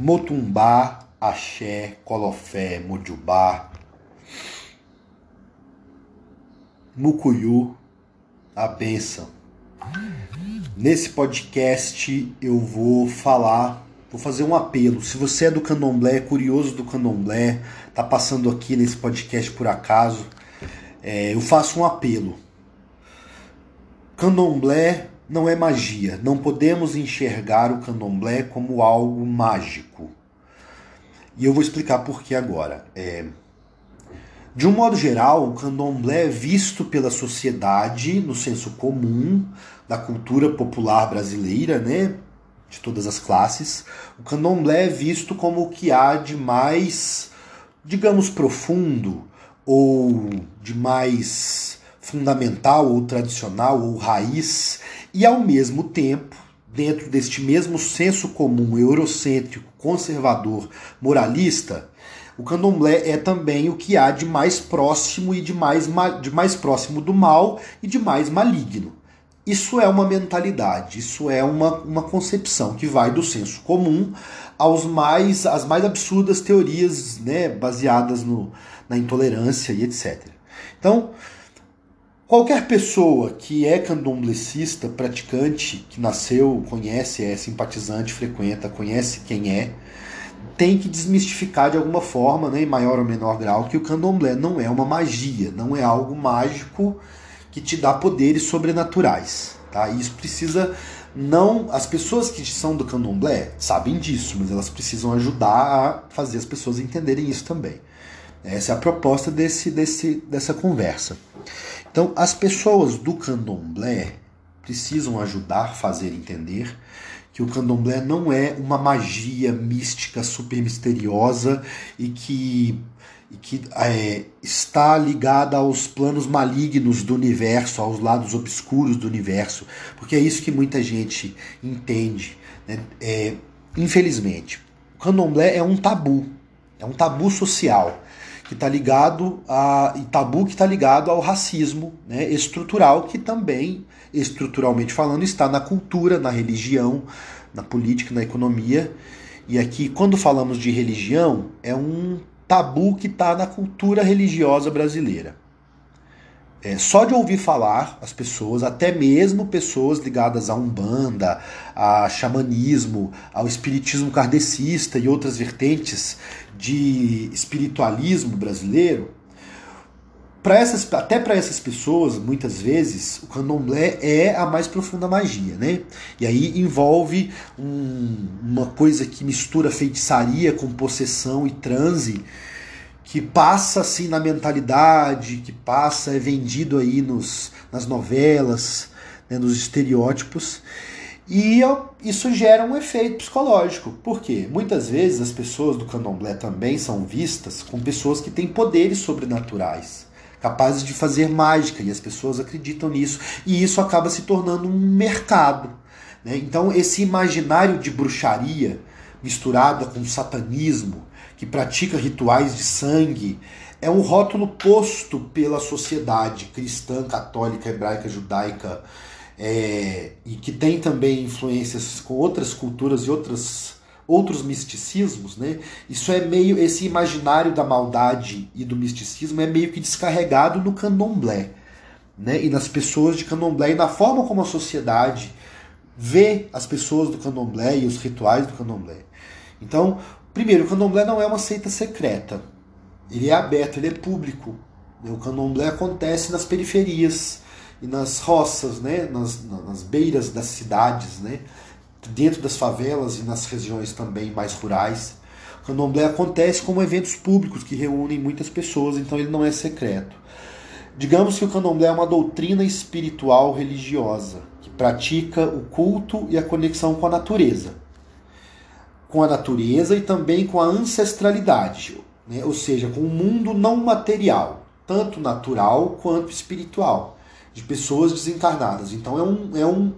Motumbá, Axé, Colofé, Mujubá, Mucuyu, a benção. Nesse podcast eu vou falar, vou fazer um apelo. Se você é do candomblé, é curioso do candomblé, tá passando aqui nesse podcast por acaso, é, eu faço um apelo. Candomblé não é magia. Não podemos enxergar o candomblé como algo mágico. E eu vou explicar por que agora. É... De um modo geral, o candomblé é visto pela sociedade, no senso comum, da cultura popular brasileira, né? de todas as classes. O candomblé é visto como o que há de mais, digamos, profundo ou de mais fundamental ou tradicional ou raiz, e ao mesmo tempo, dentro deste mesmo senso comum eurocêntrico, conservador, moralista, o candomblé é também o que há de mais próximo e de mais, de mais próximo do mal e de mais maligno. Isso é uma mentalidade, isso é uma, uma concepção que vai do senso comum aos mais às mais absurdas teorias né, baseadas no, na intolerância e etc. Então, Qualquer pessoa que é candomblecista, praticante, que nasceu, conhece, é simpatizante, frequenta, conhece quem é, tem que desmistificar de alguma forma, né, em maior ou menor grau, que o candomblé não é uma magia, não é algo mágico que te dá poderes sobrenaturais. Tá? Isso precisa não. As pessoas que são do candomblé sabem disso, mas elas precisam ajudar a fazer as pessoas entenderem isso também. Essa é a proposta desse, desse, dessa conversa. Então, as pessoas do candomblé precisam ajudar a fazer entender que o candomblé não é uma magia mística super misteriosa e que, e que é, está ligada aos planos malignos do universo, aos lados obscuros do universo, porque é isso que muita gente entende. Né? É, infelizmente, o candomblé é um tabu, é um tabu social que está ligado a e tabu que está ligado ao racismo né, estrutural que também estruturalmente falando está na cultura, na religião, na política, na economia e aqui quando falamos de religião é um tabu que está na cultura religiosa brasileira. É, só de ouvir falar as pessoas, até mesmo pessoas ligadas a umbanda, a xamanismo, ao espiritismo kardecista e outras vertentes de espiritualismo brasileiro, para essas, até para essas pessoas, muitas vezes, o candomblé é a mais profunda magia, né? E aí envolve um, uma coisa que mistura feitiçaria com possessão e transe, que passa assim na mentalidade, que passa, é vendido aí nos, nas novelas, né, nos estereótipos. E isso gera um efeito psicológico. Por quê? Muitas vezes as pessoas do candomblé também são vistas como pessoas que têm poderes sobrenaturais, capazes de fazer mágica, e as pessoas acreditam nisso. E isso acaba se tornando um mercado. Né? Então, esse imaginário de bruxaria misturada com satanismo, que pratica rituais de sangue, é um rótulo posto pela sociedade cristã, católica, hebraica, judaica, é, e que tem também influências com outras culturas e outras, outros misticismos, né? Isso é meio esse imaginário da maldade e do misticismo é meio que descarregado no candomblé, né? E nas pessoas de candomblé e na forma como a sociedade vê as pessoas do candomblé e os rituais do candomblé. Então, primeiro, o candomblé não é uma seita secreta. Ele é aberto, ele é público. O candomblé acontece nas periferias e nas roças, né? nas, nas beiras das cidades, né? dentro das favelas e nas regiões também mais rurais. O candomblé acontece como eventos públicos que reúnem muitas pessoas, então ele não é secreto. Digamos que o candomblé é uma doutrina espiritual religiosa que pratica o culto e a conexão com a natureza com a natureza e também com a ancestralidade, né? ou seja, com o mundo não material, tanto natural quanto espiritual, de pessoas desencarnadas. Então é, um, é, um,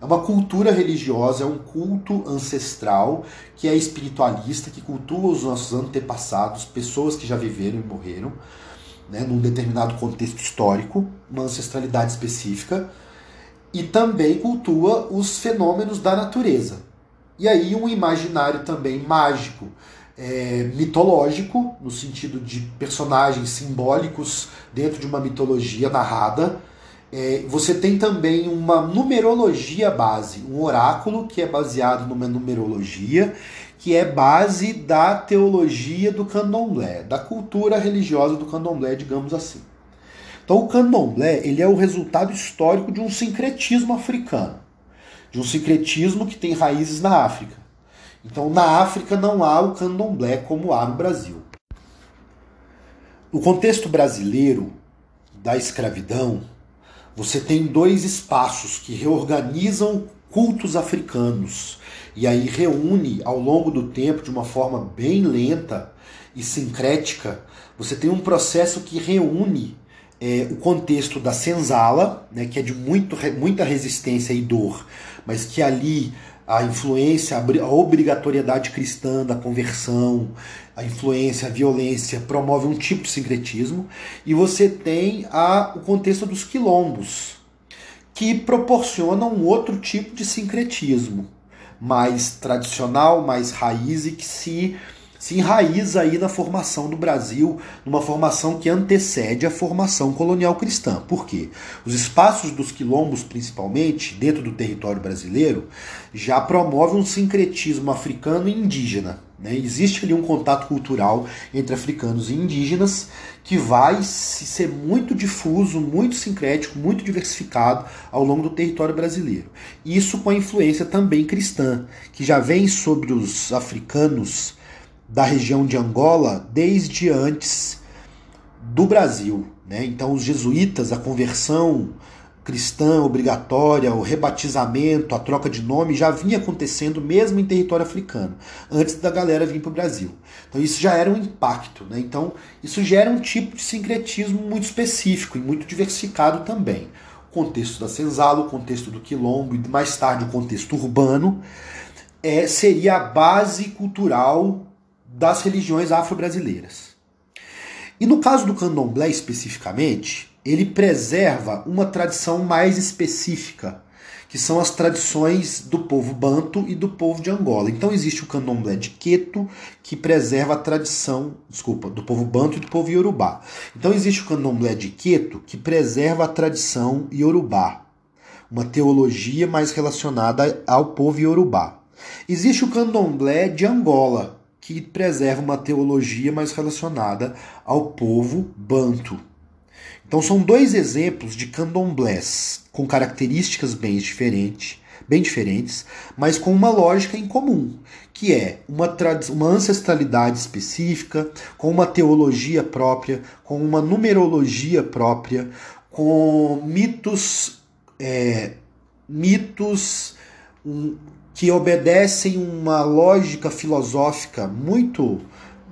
é uma cultura religiosa, é um culto ancestral que é espiritualista, que cultua os nossos antepassados, pessoas que já viveram e morreram, né, num determinado contexto histórico, uma ancestralidade específica, e também cultua os fenômenos da natureza, e aí um imaginário também mágico, é, mitológico, no sentido de personagens simbólicos dentro de uma mitologia narrada. É, você tem também uma numerologia base, um oráculo que é baseado numa numerologia, que é base da teologia do candomblé, da cultura religiosa do candomblé, digamos assim. Então o candomblé ele é o resultado histórico de um sincretismo africano, de um sincretismo que tem raízes na África. Então, na África não há o candomblé como há no Brasil. No contexto brasileiro da escravidão, você tem dois espaços que reorganizam cultos africanos e aí reúne ao longo do tempo de uma forma bem lenta e sincrética. Você tem um processo que reúne é, o contexto da senzala, né, que é de muito, muita resistência e dor, mas que ali a influência, a obrigatoriedade cristã da conversão, a influência, a violência promove um tipo de sincretismo, e você tem a, o contexto dos quilombos, que proporciona um outro tipo de sincretismo, mais tradicional, mais raiz e que se se enraiza aí na formação do Brasil, numa formação que antecede a formação colonial cristã. Por quê? Os espaços dos quilombos, principalmente, dentro do território brasileiro, já promovem um sincretismo africano e indígena. Né? Existe ali um contato cultural entre africanos e indígenas que vai ser muito difuso, muito sincrético, muito diversificado ao longo do território brasileiro. Isso com a influência também cristã, que já vem sobre os africanos da região de Angola desde antes do Brasil. Né? Então, os jesuítas, a conversão cristã obrigatória, o rebatizamento, a troca de nome já vinha acontecendo mesmo em território africano, antes da galera vir para o Brasil. Então, isso já era um impacto. Né? Então, isso gera um tipo de sincretismo muito específico e muito diversificado também. O contexto da senzala, o contexto do quilombo e mais tarde o contexto urbano é, seria a base cultural das religiões afro-brasileiras. E no caso do candomblé especificamente, ele preserva uma tradição mais específica, que são as tradições do povo banto e do povo de Angola. Então existe o candomblé de Queto, que preserva a tradição, desculpa, do povo banto e do povo iorubá. Então existe o candomblé de Queto, que preserva a tradição iorubá, uma teologia mais relacionada ao povo iorubá. Existe o candomblé de Angola, que preserva uma teologia mais relacionada ao povo banto. Então são dois exemplos de candomblés com características bem diferentes, bem diferentes, mas com uma lógica em comum, que é uma, uma ancestralidade específica, com uma teologia própria, com uma numerologia própria, com mitos, é, mitos um, que obedecem uma lógica filosófica muito,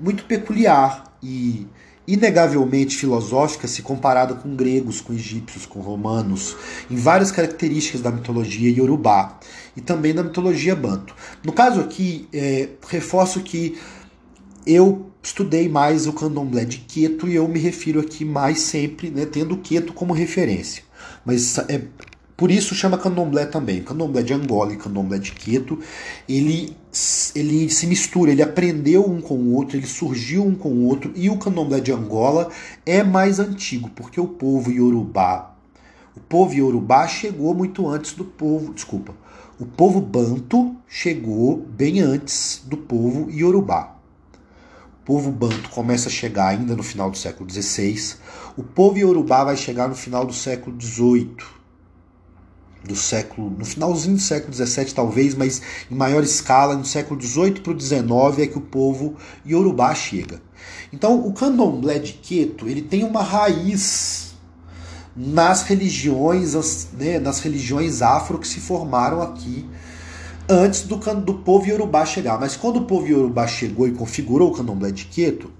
muito peculiar e inegavelmente filosófica se comparada com gregos, com egípcios, com romanos, em várias características da mitologia iorubá e também da mitologia banto. No caso aqui, é, reforço que eu estudei mais o candomblé de Queto e eu me refiro aqui mais sempre, né, tendo Queto como referência. Mas é, por isso chama candomblé também. Candomblé de Angola e candomblé de Queto, ele, ele se mistura, ele aprendeu um com o outro, ele surgiu um com o outro, e o candomblé de Angola é mais antigo, porque o povo iorubá, o povo iorubá chegou muito antes do povo, desculpa, o povo banto chegou bem antes do povo iorubá. O povo banto começa a chegar ainda no final do século XVI, o povo iorubá vai chegar no final do século XVIII, do século, no finalzinho do século XVII talvez, mas em maior escala, no século XVIII para o XIX é que o povo iorubá chega. Então o candomblé de Queto ele tem uma raiz nas religiões, né, nas religiões afro que se formaram aqui antes do, do povo iorubá chegar. Mas quando o povo iorubá chegou e configurou o candomblé de Queto,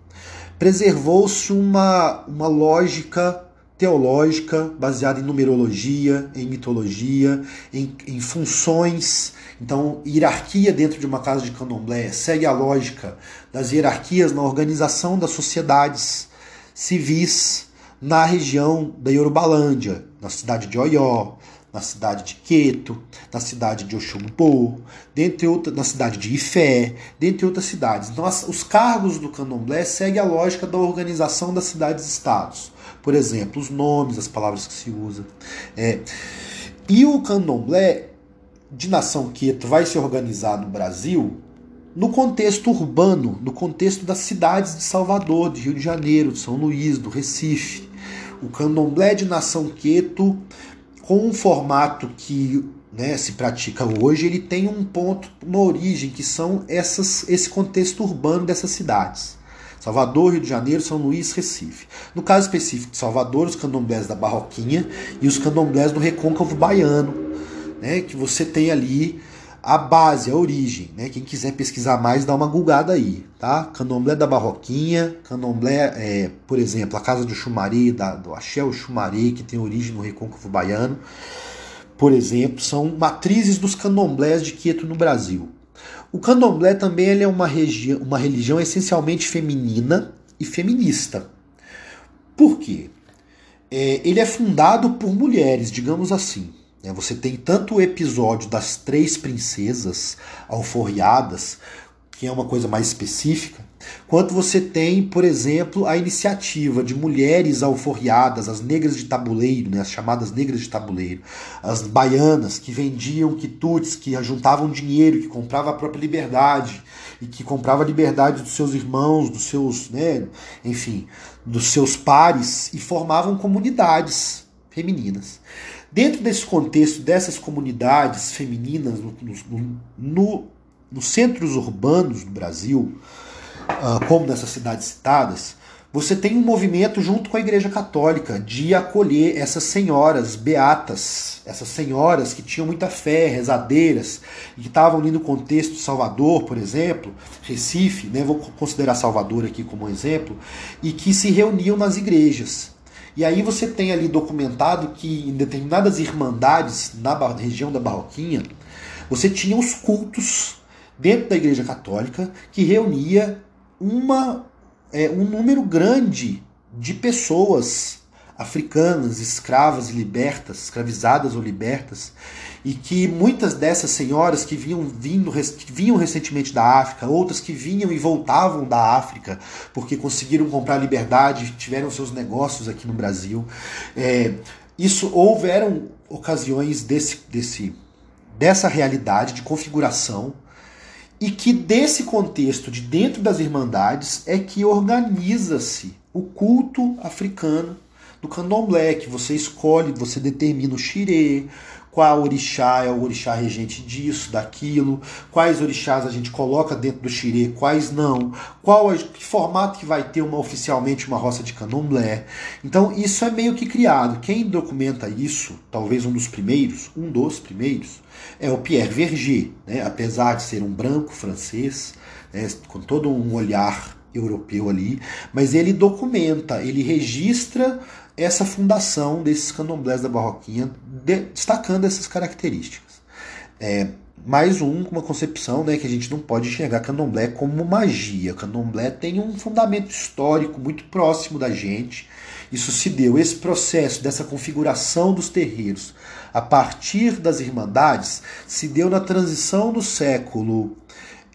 preservou-se uma, uma lógica teológica baseada em numerologia, em mitologia, em, em, funções. Então, hierarquia dentro de uma casa de candomblé segue a lógica das hierarquias na organização das sociedades civis na região da Yorubalândia, na cidade de Oió, na cidade de Queto, na cidade de Oxumbo, dentre outras, na cidade de Ifé, dentre outras cidades. Então, as, os cargos do candomblé seguem a lógica da organização das cidades-estados. Por exemplo, os nomes, as palavras que se usa. É. E o candomblé de nação Queto vai se organizar no Brasil no contexto urbano, no contexto das cidades de Salvador, de Rio de Janeiro, de São Luís, do Recife. O candomblé de nação Queto com um formato que né, se pratica hoje, ele tem um ponto, uma origem, que são essas, esse contexto urbano dessas cidades. Salvador, Rio de Janeiro, São Luís, Recife. No caso específico de Salvador, os candomblés da Barroquinha e os candomblés do Recôncavo Baiano, né, que você tem ali a base, a origem. Né? Quem quiser pesquisar mais, dá uma gulgada aí. Tá? Candomblé da Barroquinha, candomblé, é, por exemplo, a Casa do Xumaré, da, do Axel Xumaré, que tem origem no Recôncavo Baiano, por exemplo, são matrizes dos candomblés de Quieto no Brasil. O candomblé também ele é uma, uma religião essencialmente feminina e feminista. Por quê? É, ele é fundado por mulheres, digamos assim. Né? Você tem tanto o episódio das três princesas alforriadas, que é uma coisa mais específica, quanto você tem, por exemplo, a iniciativa de mulheres alforriadas, as negras de tabuleiro, né, as chamadas negras de tabuleiro, as baianas que vendiam quitutes, que juntavam dinheiro, que compravam a própria liberdade e que comprava a liberdade dos seus irmãos, dos seus, né, enfim, dos seus pares e formavam comunidades femininas. Dentro desse contexto dessas comunidades femininas no, no, no, nos centros urbanos do Brasil, uh, como nessas cidades citadas, você tem um movimento junto com a Igreja Católica de acolher essas senhoras beatas, essas senhoras que tinham muita fé, rezadeiras, e que estavam ali no contexto de Salvador, por exemplo, Recife, né, vou considerar Salvador aqui como um exemplo, e que se reuniam nas igrejas. E aí você tem ali documentado que em determinadas irmandades na região da Barroquinha, você tinha os cultos dentro da Igreja Católica que reunia uma, é, um número grande de pessoas africanas, escravas e libertas, escravizadas ou libertas, e que muitas dessas senhoras que vinham, vindo, que vinham recentemente da África, outras que vinham e voltavam da África porque conseguiram comprar liberdade, tiveram seus negócios aqui no Brasil. É, isso houveram ocasiões desse, desse, dessa realidade de configuração e que desse contexto de dentro das irmandades é que organiza-se o culto africano do candomblé, que você escolhe, você determina o xirê, qual orixá é o orixá regente disso, daquilo, quais orixás a gente coloca dentro do xirê, quais não, qual que formato que vai ter uma oficialmente uma roça de candomblé. Então isso é meio que criado. Quem documenta isso, talvez um dos primeiros, um dos primeiros, é o Pierre Verger, né? apesar de ser um branco francês, né? com todo um olhar europeu ali, mas ele documenta, ele registra essa fundação desses candomblés da Barroquinha, de, destacando essas características. É, mais um, uma concepção né, que a gente não pode enxergar candomblé como magia. Candomblé tem um fundamento histórico muito próximo da gente. Isso se deu, esse processo dessa configuração dos terreiros a partir das irmandades se deu na transição do século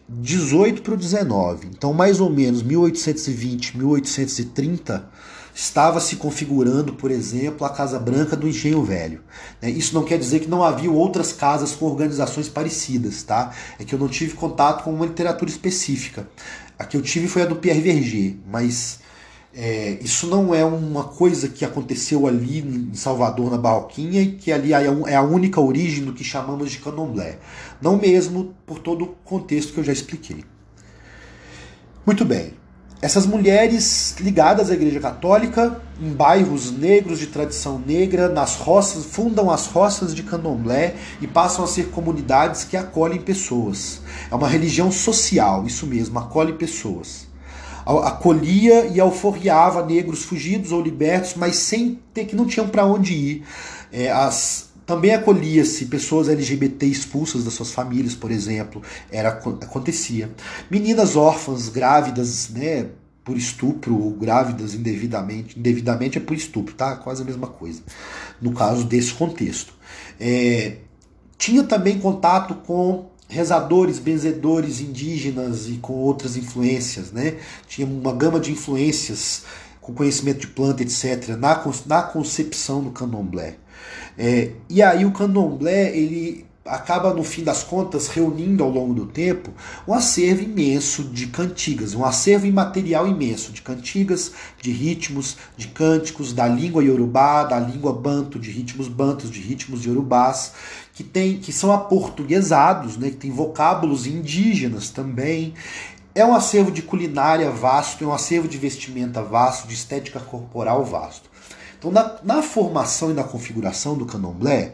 18 para o 19. Então, mais ou menos 1820, 1830 estava se configurando, por exemplo, a Casa Branca do Engenho Velho. Né? Isso não quer dizer que não havia outras casas com organizações parecidas, tá? É que eu não tive contato com uma literatura específica. A que eu tive foi a do Pierre Verger, mas é, isso não é uma coisa que aconteceu ali em Salvador, na Barroquinha, e que ali é, é a única origem do que chamamos de candomblé. Não mesmo por todo o contexto que eu já expliquei. Muito bem. Essas mulheres ligadas à Igreja Católica, em bairros negros de tradição negra, nas roças, fundam as roças de candomblé e passam a ser comunidades que acolhem pessoas. É uma religião social, isso mesmo, acolhe pessoas. Acolhia e alforriava negros fugidos ou libertos, mas sem ter que não tinham para onde ir. É, as, também acolhia-se pessoas LGBT expulsas das suas famílias, por exemplo, era acontecia. Meninas órfãs, grávidas, né, por estupro ou grávidas indevidamente, indevidamente é por estupro, tá? Quase a mesma coisa. No caso desse contexto. É, tinha também contato com rezadores, benzedores indígenas e com outras influências, né? Tinha uma gama de influências com conhecimento de planta, etc., na, na concepção do candomblé. É, e aí o candomblé, ele acaba, no fim das contas, reunindo ao longo do tempo um acervo imenso de cantigas, um acervo imaterial imenso de cantigas, de ritmos, de cânticos da língua iorubá, da língua banto, de ritmos bantos, de ritmos iorubás, que, tem, que são aportuguesados, né, que tem vocábulos indígenas também. É um acervo de culinária vasto, é um acervo de vestimenta vasto, de estética corporal vasto. Então, na, na formação e na configuração do candomblé,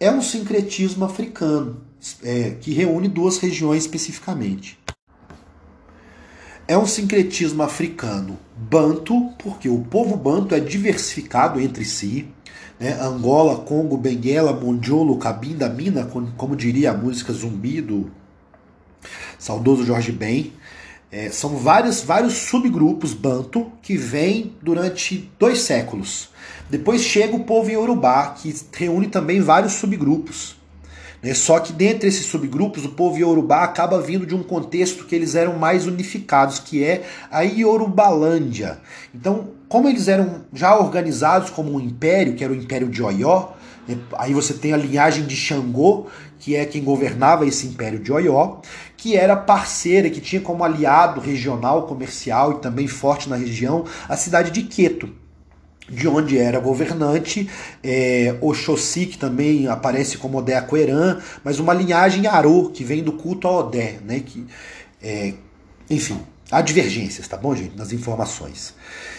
é um sincretismo africano, é, que reúne duas regiões especificamente. É um sincretismo africano banto, porque o povo banto é diversificado entre si. Né? Angola, Congo, Benguela, Mondiolo, Cabinda, Mina, como diria a música Zumbi do saudoso Jorge Ben. É, são vários, vários subgrupos banto que vêm durante dois séculos. Depois chega o povo Yorubá, que reúne também vários subgrupos. Né? Só que dentre esses subgrupos, o povo Yorubá acaba vindo de um contexto que eles eram mais unificados, que é a Yorubalândia. Então, como eles eram já organizados como um império, que era o Império de Oió, né? aí você tem a linhagem de Xangô, que é quem governava esse Império de Oió, que era parceira, que tinha como aliado regional, comercial e também forte na região a cidade de Queto de onde era governante, é, Oxóssi, que também aparece como Odé Aquerã, mas uma linhagem Arô, que vem do culto a Odé, né, que, é, enfim, há divergências, tá bom, gente, nas informações.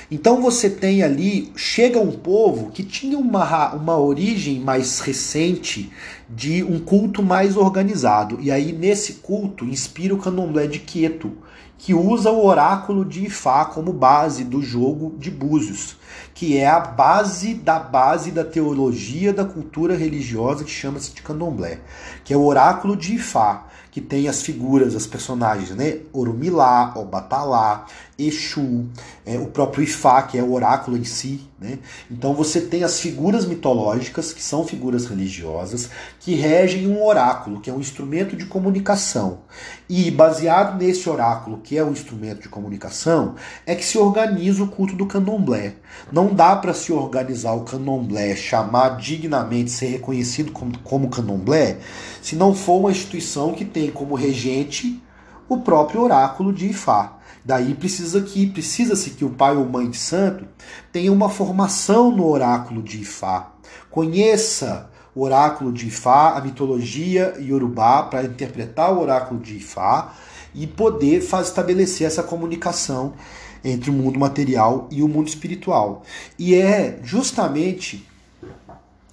Então você tem ali, chega um povo que tinha uma, uma origem mais recente de um culto mais organizado, e aí nesse culto inspira o candomblé de Queto, que usa o oráculo de Ifá como base do jogo de Búzios, que é a base da base da teologia da cultura religiosa que chama-se de candomblé, que é o oráculo de Ifá, que tem as figuras, as personagens, né? Orumilá, Obatalá, Exu, é, o próprio Ifá, que é o oráculo em si. Né? Então você tem as figuras mitológicas, que são figuras religiosas, que regem um oráculo, que é um instrumento de comunicação. E baseado nesse oráculo, que é um instrumento de comunicação, é que se organiza o culto do candomblé. Não dá para se organizar o candomblé, chamar dignamente, ser reconhecido como, como candomblé, se não for uma instituição que tem como regente o próprio oráculo de Ifá. Daí precisa que precisa-se que o pai ou mãe de santo tenha uma formação no oráculo de Ifá, conheça o oráculo de Ifá, a mitologia iorubá para interpretar o oráculo de Ifá e poder faz, estabelecer essa comunicação entre o mundo material e o mundo espiritual. E é justamente,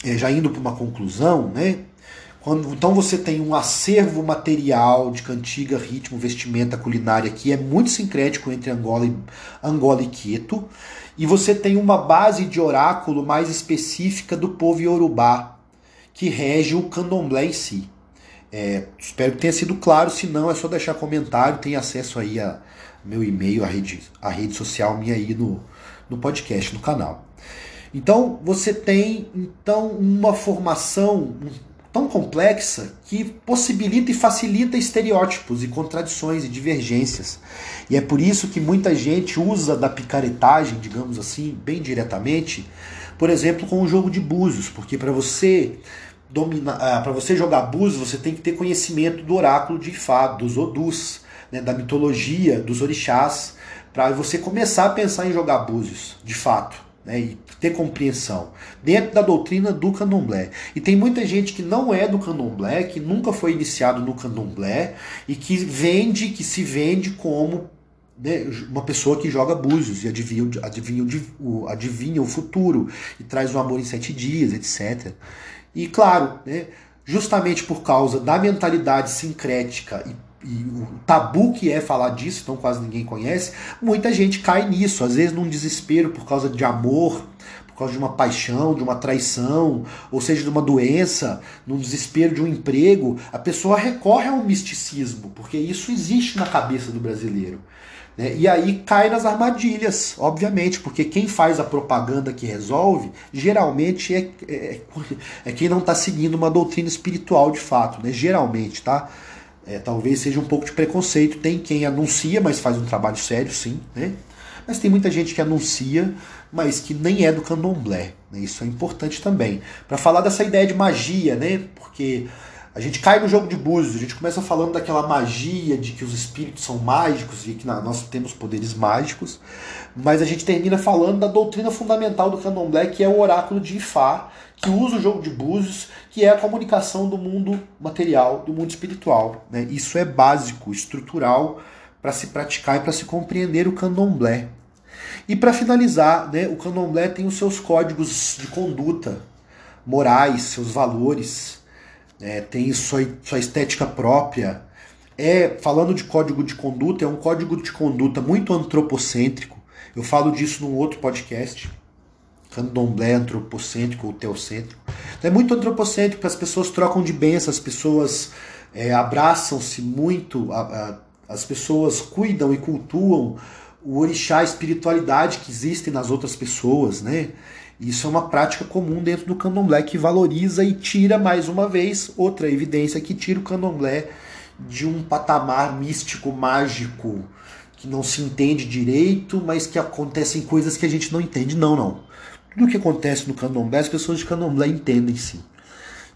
é, já indo para uma conclusão, né, quando, então você tem um acervo material de cantiga, ritmo, vestimenta, culinária que é muito sincrético entre Angola e, Angola e Quito. E você tem uma base de oráculo mais específica do povo Yorubá, que rege o candomblé em si. É, espero que tenha sido claro, se não é só deixar comentário, tem acesso aí a meu e-mail, a rede, a rede social minha aí no, no podcast, no canal. Então você tem então uma formação, tão complexa que possibilita e facilita estereótipos e contradições e divergências. E é por isso que muita gente usa da picaretagem, digamos assim, bem diretamente, por exemplo, com o jogo de búzios, porque para você dominar, ah, para você jogar búzios, você tem que ter conhecimento do oráculo de Ifá, dos Odus, né, da mitologia, dos orixás, para você começar a pensar em jogar búzios, de fato né, e ter compreensão dentro da doutrina do candomblé. E tem muita gente que não é do candomblé, que nunca foi iniciado no candomblé e que vende, que se vende como né, uma pessoa que joga búzios e adivinha, adivinha, o, adivinha o futuro e traz o amor em sete dias, etc. E claro, né, justamente por causa da mentalidade sincrética e e o tabu que é falar disso, então quase ninguém conhece, muita gente cai nisso, às vezes num desespero por causa de amor, por causa de uma paixão, de uma traição, ou seja, de uma doença, no desespero de um emprego, a pessoa recorre ao misticismo, porque isso existe na cabeça do brasileiro. Né? E aí cai nas armadilhas, obviamente, porque quem faz a propaganda que resolve, geralmente é, é, é quem não está seguindo uma doutrina espiritual de fato, né? geralmente, tá? É, talvez seja um pouco de preconceito. Tem quem anuncia, mas faz um trabalho sério, sim. Né? Mas tem muita gente que anuncia, mas que nem é do candomblé. Né? Isso é importante também. Para falar dessa ideia de magia, né? Porque a gente cai no jogo de búzios, a gente começa falando daquela magia de que os espíritos são mágicos e que nós temos poderes mágicos, mas a gente termina falando da doutrina fundamental do candomblé, que é o oráculo de Ifá, que usa o jogo de búzios, que é a comunicação do mundo material, do mundo espiritual. Né? Isso é básico, estrutural para se praticar e para se compreender o candomblé. E para finalizar, né, o candomblé tem os seus códigos de conduta morais, seus valores, né, tem sua, sua estética própria. É, falando de código de conduta, é um código de conduta muito antropocêntrico. Eu falo disso num outro podcast candomblé antropocêntrico ou teocêntrico. É muito antropocêntrico, as pessoas trocam de bênção, as pessoas é, abraçam-se muito, a, a, as pessoas cuidam e cultuam o orixá, a espiritualidade que existe nas outras pessoas, né? Isso é uma prática comum dentro do candomblé que valoriza e tira, mais uma vez, outra evidência que tira o candomblé de um patamar místico, mágico, que não se entende direito, mas que acontecem coisas que a gente não entende. Não, não. Tudo o que acontece no candomblé, as pessoas de candomblé entendem sim.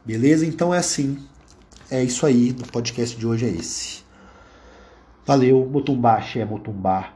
Beleza? Então é assim. É isso aí. O podcast de hoje é esse. Valeu. Motumbá, axé, motumbá.